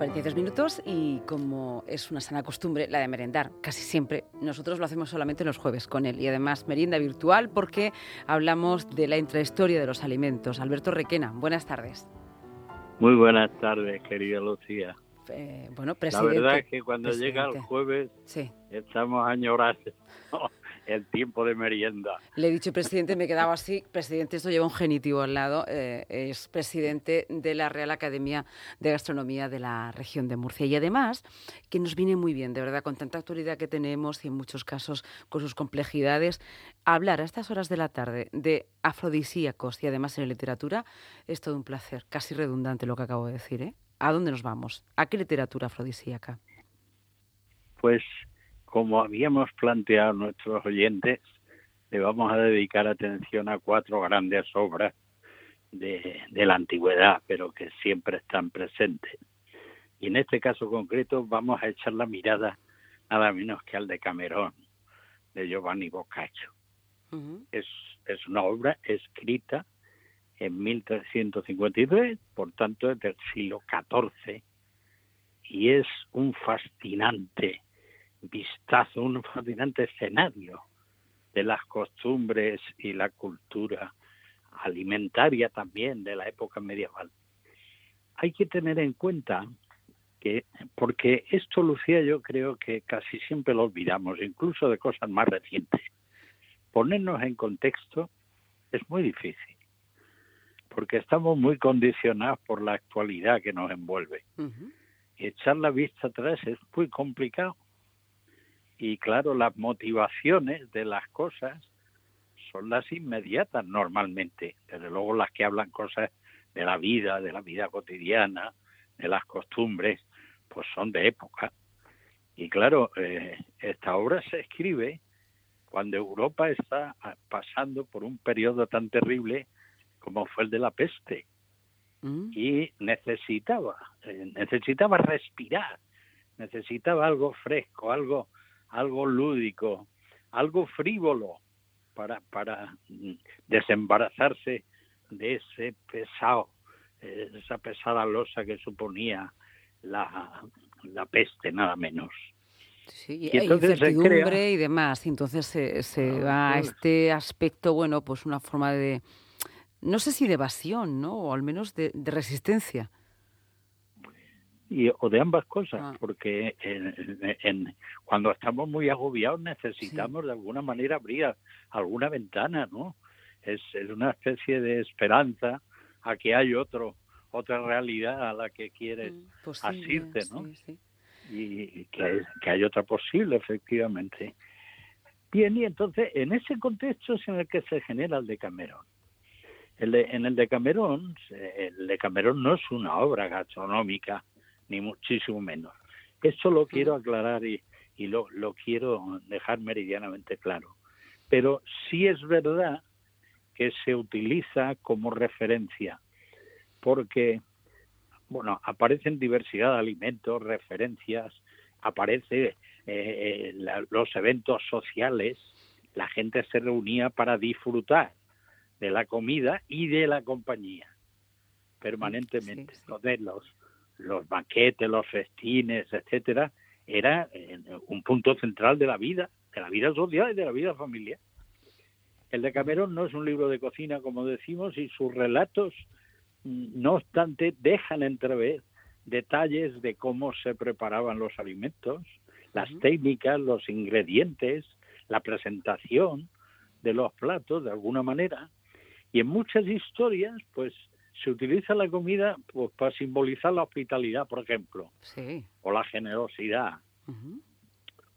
42 minutos y como es una sana costumbre la de merendar, casi siempre nosotros lo hacemos solamente los jueves con él y además merienda virtual porque hablamos de la intrahistoria de los alimentos. Alberto Requena, buenas tardes. Muy buenas tardes, querida Lucía. Eh, bueno, presidente, la verdad es que cuando llega el jueves sí. estamos añorando el tiempo de merienda. Le he dicho presidente, me he quedado así. Presidente, esto lleva un genitivo al lado. Eh, es presidente de la Real Academia de Gastronomía de la región de Murcia. Y además, que nos viene muy bien, de verdad, con tanta actualidad que tenemos y en muchos casos con sus complejidades, hablar a estas horas de la tarde de afrodisíacos y además en la literatura es todo un placer. Casi redundante lo que acabo de decir, ¿eh? ¿A dónde nos vamos? ¿A qué literatura afrodisíaca? Pues como habíamos planteado nuestros oyentes, le vamos a dedicar atención a cuatro grandes obras de, la antigüedad, pero que siempre están presentes. Y en este caso concreto vamos a echar la mirada nada menos que al de Camerón, de Giovanni Boccaccio. es, es una obra escrita en 1353, por tanto es del siglo XIV, y es un fascinante vistazo, un fascinante escenario de las costumbres y la cultura alimentaria también de la época medieval. Hay que tener en cuenta que, porque esto, Lucía, yo creo que casi siempre lo olvidamos, incluso de cosas más recientes. Ponernos en contexto es muy difícil, porque estamos muy condicionados por la actualidad que nos envuelve. Y echar la vista atrás es muy complicado y claro, las motivaciones de las cosas son las inmediatas normalmente, desde luego las que hablan cosas de la vida, de la vida cotidiana, de las costumbres, pues son de época. Y claro, eh, esta obra se escribe cuando Europa está pasando por un periodo tan terrible como fue el de la peste. Mm. Y necesitaba, eh, necesitaba respirar, necesitaba algo fresco, algo algo lúdico, algo frívolo para, para desembarazarse de ese pesado, eh, esa pesada losa que suponía la, la peste, nada menos. Sí, y hay incertidumbre y demás. Entonces se, se va a este aspecto, bueno, pues una forma de, no sé si de evasión, ¿no? O al menos de resistencia y, o de ambas cosas, ah. porque en, cuando estamos muy agobiados necesitamos de alguna manera abrir alguna ventana, ¿no? Es, es una especie de esperanza a que hay otro otra realidad a la que quieres mm, asirte, ¿no? Y que, que hay otra posible, efectivamente. Bien, y entonces en ese contexto es en el que se genera el Decamerón. El en el Decamerón, el Decamerón no es una obra gastronómica ni muchísimo menos. Esto lo quiero aclarar y, y lo, lo quiero dejar meridianamente claro. Pero sí es verdad que se utiliza como referencia, porque, bueno, aparecen diversidad de alimentos, referencias, aparece eh, los eventos sociales, la gente se reunía para disfrutar de la comida y de la compañía permanentemente. Entonces, los, los banquetes, los festines, etcétera, era eh, un punto central de la vida, de la vida social y de la vida familiar. El de Camerón no es un libro de cocina, como decimos, y sus relatos, mm, no obstante, dejan entrever detalles de cómo se preparaban los alimentos, las técnicas, los ingredientes, la presentación de los platos, de alguna manera. Y en muchas historias, pues se utiliza la comida pues, para simbolizar la hospitalidad, por ejemplo, o la generosidad,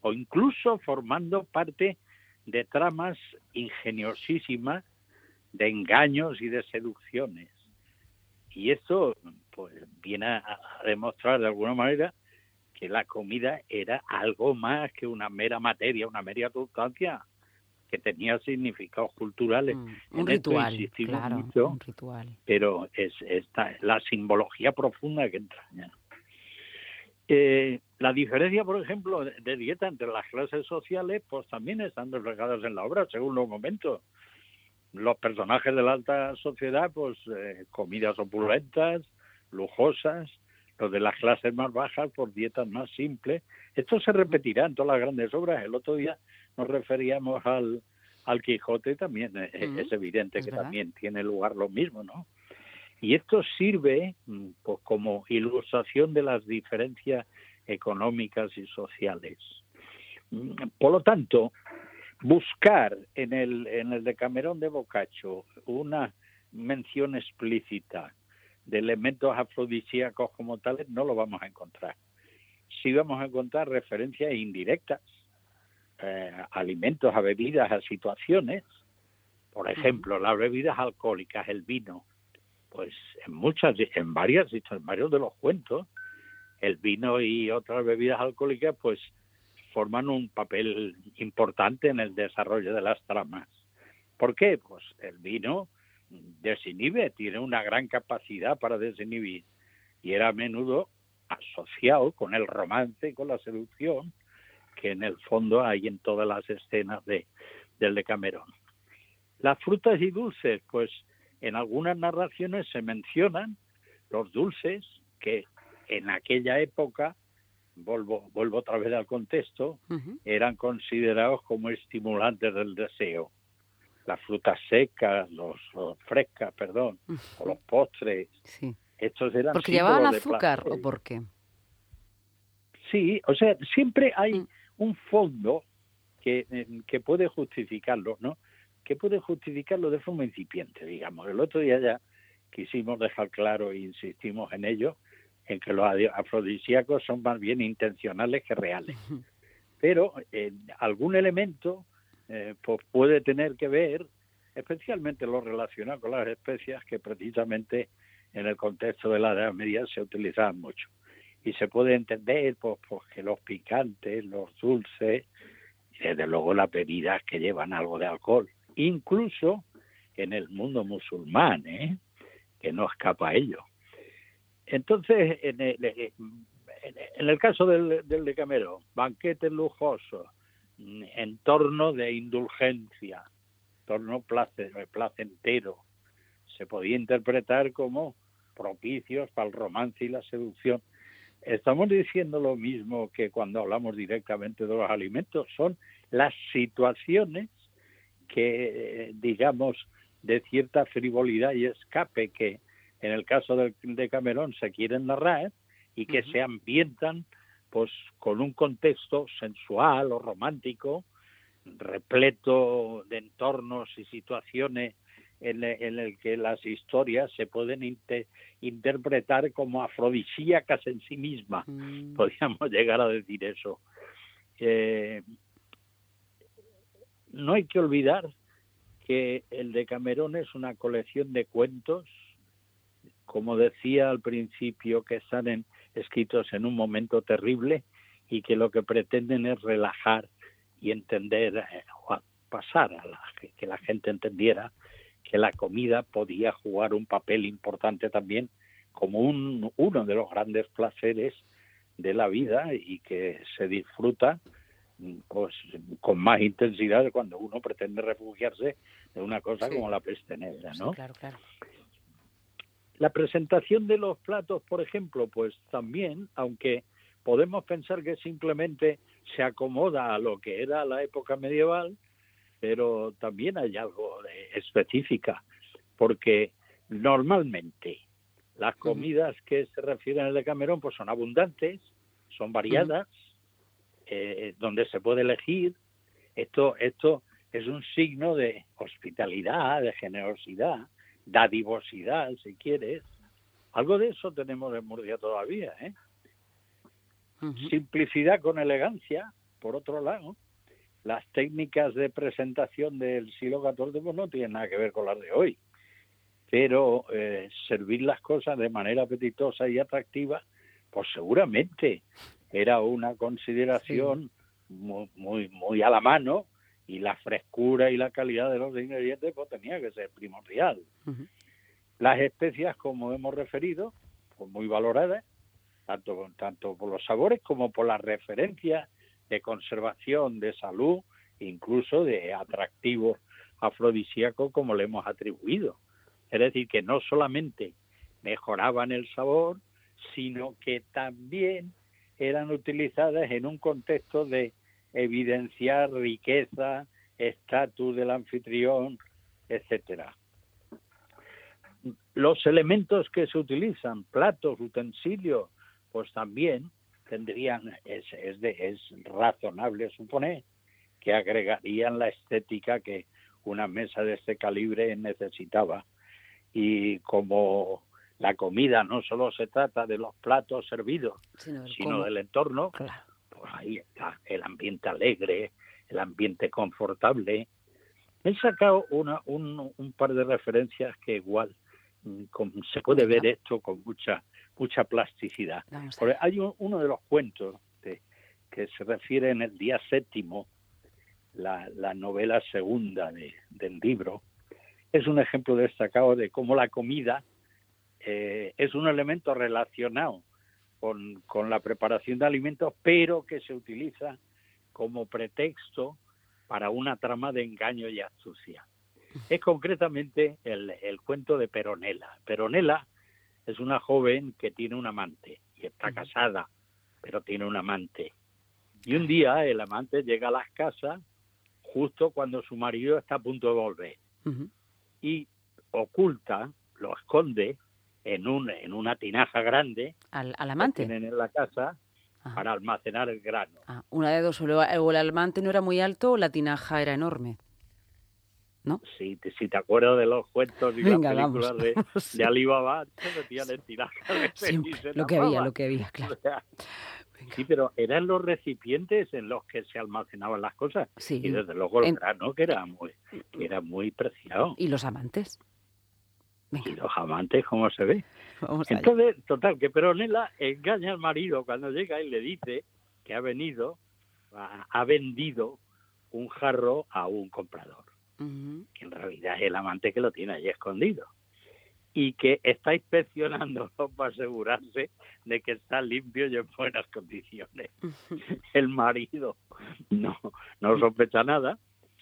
o incluso formando parte de tramas ingeniosísimas de engaños y de seducciones. Y esto pues, viene a demostrar de alguna manera que la comida era algo más que una mera materia, una mera sustancia, que tenía significados culturales. Mm, un, ritual, claro, un ritual. Pero es esta, la simbología profunda que entraña. Eh, la diferencia, por ejemplo, de, dieta entre las clases sociales, pues también están reflejadas en la obra, según los momentos. Los personajes de la alta sociedad, pues eh, comidas opulentas, lujosas, los de las clases más bajas por dietas más simples. Esto se repetirá en todas las grandes obras. El otro día nos referíamos al, al Quijote, también eh, es evidente que también tiene lugar lo mismo, ¿no? Y esto sirve mm, pues, como ilustración de las diferencias económicas y sociales. Mm, por lo tanto, buscar en el, en el Decamerón de Boccaccio una mención explícita de elementos afrodisíacos como tales no lo vamos a encontrar. Sí vamos a encontrar referencias indirectas eh, alimentos, a bebidas, a situaciones. Por ejemplo, las bebidas alcohólicas, el vino. Pues en muchas, en varias, en varios de los cuentos, el vino y otras bebidas alcohólicas, pues forman un papel importante en el desarrollo de las tramas. ¿Por qué? Pues el vino desinhibe, tiene una gran capacidad para desinhibir y era a menudo asociado con el romance y con la seducción que en el fondo hay en todas las escenas de, del Decamerón. Las frutas y dulces, pues en algunas narraciones se mencionan los dulces que en aquella época, vuelvo, vuelvo otra vez al contexto, eran considerados como estimulantes del deseo las frutas secas, los, frescas, perdón, o los postres. Sí. Estos eran ¿Porque llevaban azúcar o por qué? Sí, o sea, siempre hay mm. Un fondo que, eh, que puede justificarlo, ¿no? Que puede justificarlo de forma incipiente, digamos. El otro día ya quisimos dejar claro e insistimos en ello, en que los afrodisíacos son más bien intencionales que reales. Pero en algún elemento eh, pues puede tener que ver especialmente lo relacionado con las especias que precisamente en el contexto de la Edad Media se utilizaban mucho. Y se puede entender pues, pues, los picantes, los dulces, y desde luego las bebidas que llevan algo de alcohol, incluso en el mundo musulmán, ¿eh? que no escapa a ello. Entonces, en el, en el caso del, del Decamerón, banquetes lujosos, entorno de indulgencia, entorno placentero. Se podía interpretar como propicios para el romance y la seducción. Estamos diciendo lo mismo que cuando hablamos directamente de los alimentos, son las situaciones que, digamos, de cierta frivolidad y escape que en el caso de Camerón se quieren narrar y que se ambientan pues con un contexto sensual o romántico, repleto de entornos y situaciones en, el que las historias se pueden interpretar como afrodisíacas en sí mismas. Mm. Podríamos llegar a decir eso. Eh, no hay que olvidar que el de Camerón es una colección de cuentos, como decía al principio, que están en, escritos en un momento terrible y que lo que pretenden es relajar y entender eh, o pasar a la, que la gente entendiera que la comida podía jugar un papel importante también como un, uno de los grandes placeres de la vida y que se disfruta pues con más intensidad cuando uno pretende refugiarse de una cosa como la peste negra, ¿no? claro, claro. La presentación de los platos, por ejemplo, pues también, aunque podemos pensar que simplemente se acomoda a lo que era la época medieval, pero también hay algo de específica, porque normalmente las comidas que se refieren al Decamerón pues son abundantes, son variadas, eh, donde se puede elegir. Esto, esto es un signo de hospitalidad, de generosidad, dadivosidad, si quieres. Algo de eso tenemos en Murcia todavía, ¿eh? Simplicidad con elegancia, por otro lado. Las técnicas de presentación del siglo XIV pues, no tienen nada que ver con las de hoy. Pero eh, servir las cosas de manera apetitosa y atractiva, pues seguramente era una consideración muy, muy, muy a la mano y la frescura y la calidad de los ingredientes pues tenía que ser primordial. Las especias, como hemos referido, pues muy valoradas, tanto, tanto por los sabores como por las referencias de conservación, de salud, incluso de atractivo afrodisíaco como le hemos atribuido. Es decir, que no solamente mejoraban el sabor, sino que también eran utilizadas en un contexto de evidenciar riqueza, estatus del anfitrión, etcétera. Los elementos que se utilizan, platos, utensilios, pues también tendrían, es, es, de, es razonable suponer que agregarían la estética que una mesa de este calibre necesitaba. Y como la comida no solo se trata de los platos servidos, sino, del, entorno, pues ahí está el ambiente alegre, el ambiente confortable. He sacado una, un, un par de referencias que igual mm, se puede ver esto con mucha mucha plasticidad. Porque hay uno de los cuentos que se refiere en el día séptimo, la, la novela segunda del libro, es un ejemplo destacado de cómo la comida eh, es un elemento relacionado con, con la preparación de alimentos, pero que se utiliza como pretexto para una trama de engaño y astucia. Es concretamente el, el cuento de Peronela. Peronela es una joven que tiene un amante y está casada, pero tiene un amante. Y un día el amante llega a las casas justo cuando su marido está a punto de volver y oculta, lo esconde en un en una tinaja grande al, amante que tienen en la casa para almacenar el grano. Ah, una de dos, o el amante no era muy alto o la tinaja era enorme. ¿No? Si, si te acuerdas de los cuentos y las películas de, de, Alibaba, se metían en tinajas. lo que había, lo que había, claro. sí, pero eran los recipientes en los que se almacenaban las cosas. Sí. Y desde luego el grano, que era muy, que era muy preciado. ¿Y los amantes? Y los amantes, ¿cómo se ve? Entonces, total, que Peronela engaña al marido cuando llega y le dice que ha venido, ha vendido un jarro a un comprador que en realidad es el amante que lo tiene allí escondido. Y que está inspeccionándolo para asegurarse de que está limpio y en buenas condiciones. El marido no, no sospecha nada,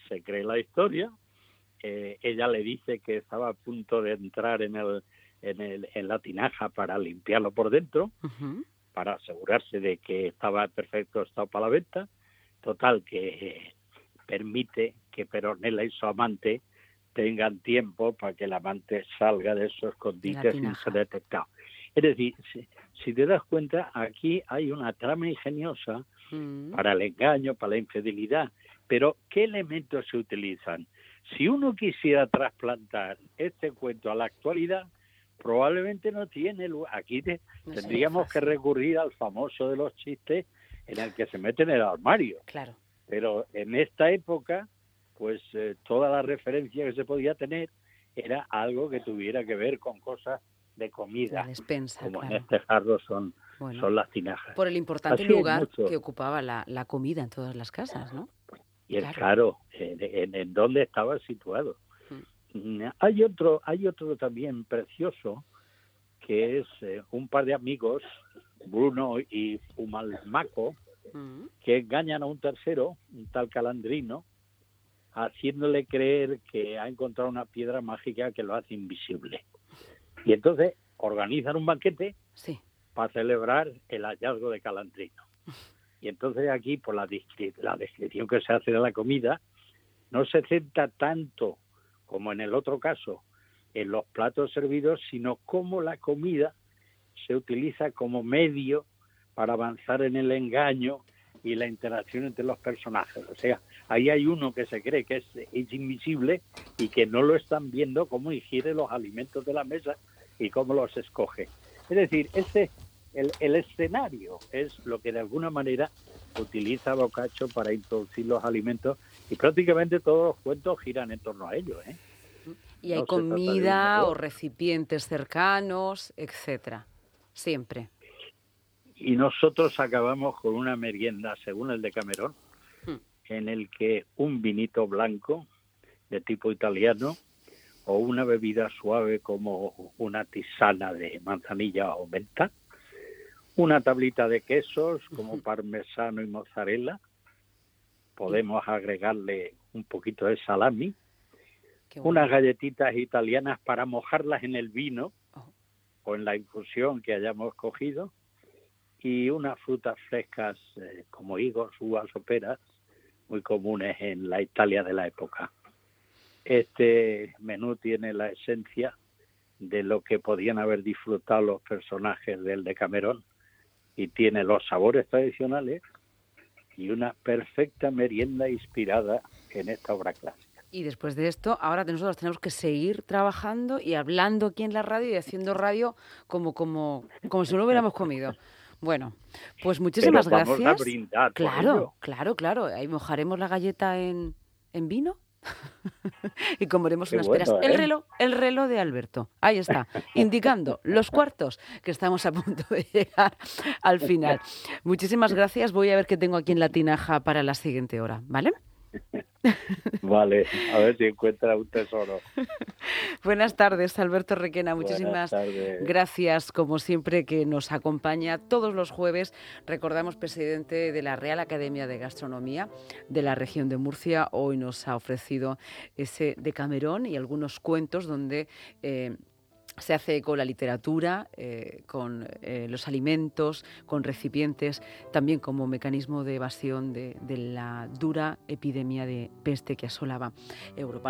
se cree la historia, eh, ella le dice que estaba a punto de entrar en, el, en, el, en la tinaja para limpiarlo por dentro, para asegurarse de que estaba en perfecto estado para la venta, total que permite que Peronela y su amante tengan tiempo para que el amante salga de esos escondites sin ser detectado. Es decir, si, te das cuenta, aquí hay una trama ingeniosa mm. para el engaño, para la infidelidad, pero ¿qué elementos se utilizan? Si uno quisiera trasplantar este cuento a la actualidad, probablemente no tiene lugar. Aquí tendríamos que recurrir al famoso de los chistes en el que se mete en el armario. Claro. Pero en esta época pues eh, toda la referencia que se podía tener era algo que tuviera que ver con cosas de comida, despensa, como en este jarro son, son las tinajas. Por el importante lugar que ocupaba la, comida en todas las casas, ¿no? Y es claro, en, en, dónde estaba situado. Mm. Hay otro, hay otro también precioso, que es eh, un par de amigos, Bruno y Fumalmaco, mm. que engañan a un tercero, un tal Calandrino, haciéndole creer que ha encontrado una piedra mágica que lo hace invisible. Y entonces organizan un banquete para celebrar el hallazgo de Calandrino. Y entonces aquí, por la, la descripción que se hace de la comida, no se centra tanto como en el otro caso en los platos servidos, sino cómo la comida se utiliza como medio para avanzar en el engaño y la interacción entre los personajes. O sea, ahí hay uno que se cree que es, invisible y que no lo están viendo cómo ingiere los alimentos de la mesa y cómo los escoge. Es decir, ese, el, el escenario es lo que de alguna manera utiliza Boccaccio para introducir los alimentos y prácticamente todos los cuentos giran en torno a ello. ¿eh? Y hay comida o recipientes cercanos, etcétera. Siempre y nosotros acabamos con una merienda, según el de Camerón, hmm. en el que un vinito blanco de tipo italiano o una bebida suave como una tisana de manzanilla o menta, una tablita de quesos como parmesano y mozzarella, podemos agregarle un poquito de salami, unas galletitas italianas para mojarlas en el vino, o en la infusión que hayamos cogido y unas frutas frescas eh, como higos, uvas o peras, muy comunes en la Italia de la época. Este menú tiene la esencia de lo que podían haber disfrutado los personajes del Decamerón y tiene los sabores tradicionales y una perfecta merienda inspirada en esta obra clásica. Y después de esto, ahora nosotros tenemos que seguir trabajando y hablando aquí en la radio y haciendo radio como, como, como si no lo hubiéramos comido. Bueno, pues muchísimas gracias. A brindar claro, claro, claro. Ahí mojaremos la galleta en, en vino y comeremos unas peras. El ¿eh? reloj, el reloj de Alberto. Ahí está, indicando los cuartos que estamos a punto de llegar al final. Muchísimas gracias. Voy a ver qué tengo aquí en la tinaja para la siguiente hora, ¿vale? Vale, a ver si encuentra un tesoro. Buenas tardes, Alberto Requena. Muchísimas gracias, como siempre, que nos acompaña todos los jueves. Recordamos, presidente de la Real Academia de Gastronomía de la región de Murcia, hoy nos ha ofrecido ese de Camerón y algunos cuentos donde... Eh, se hace con la literatura, eh, con eh, los alimentos, con recipientes, también como mecanismo de evasión de, de la dura epidemia de peste que asolaba Europa.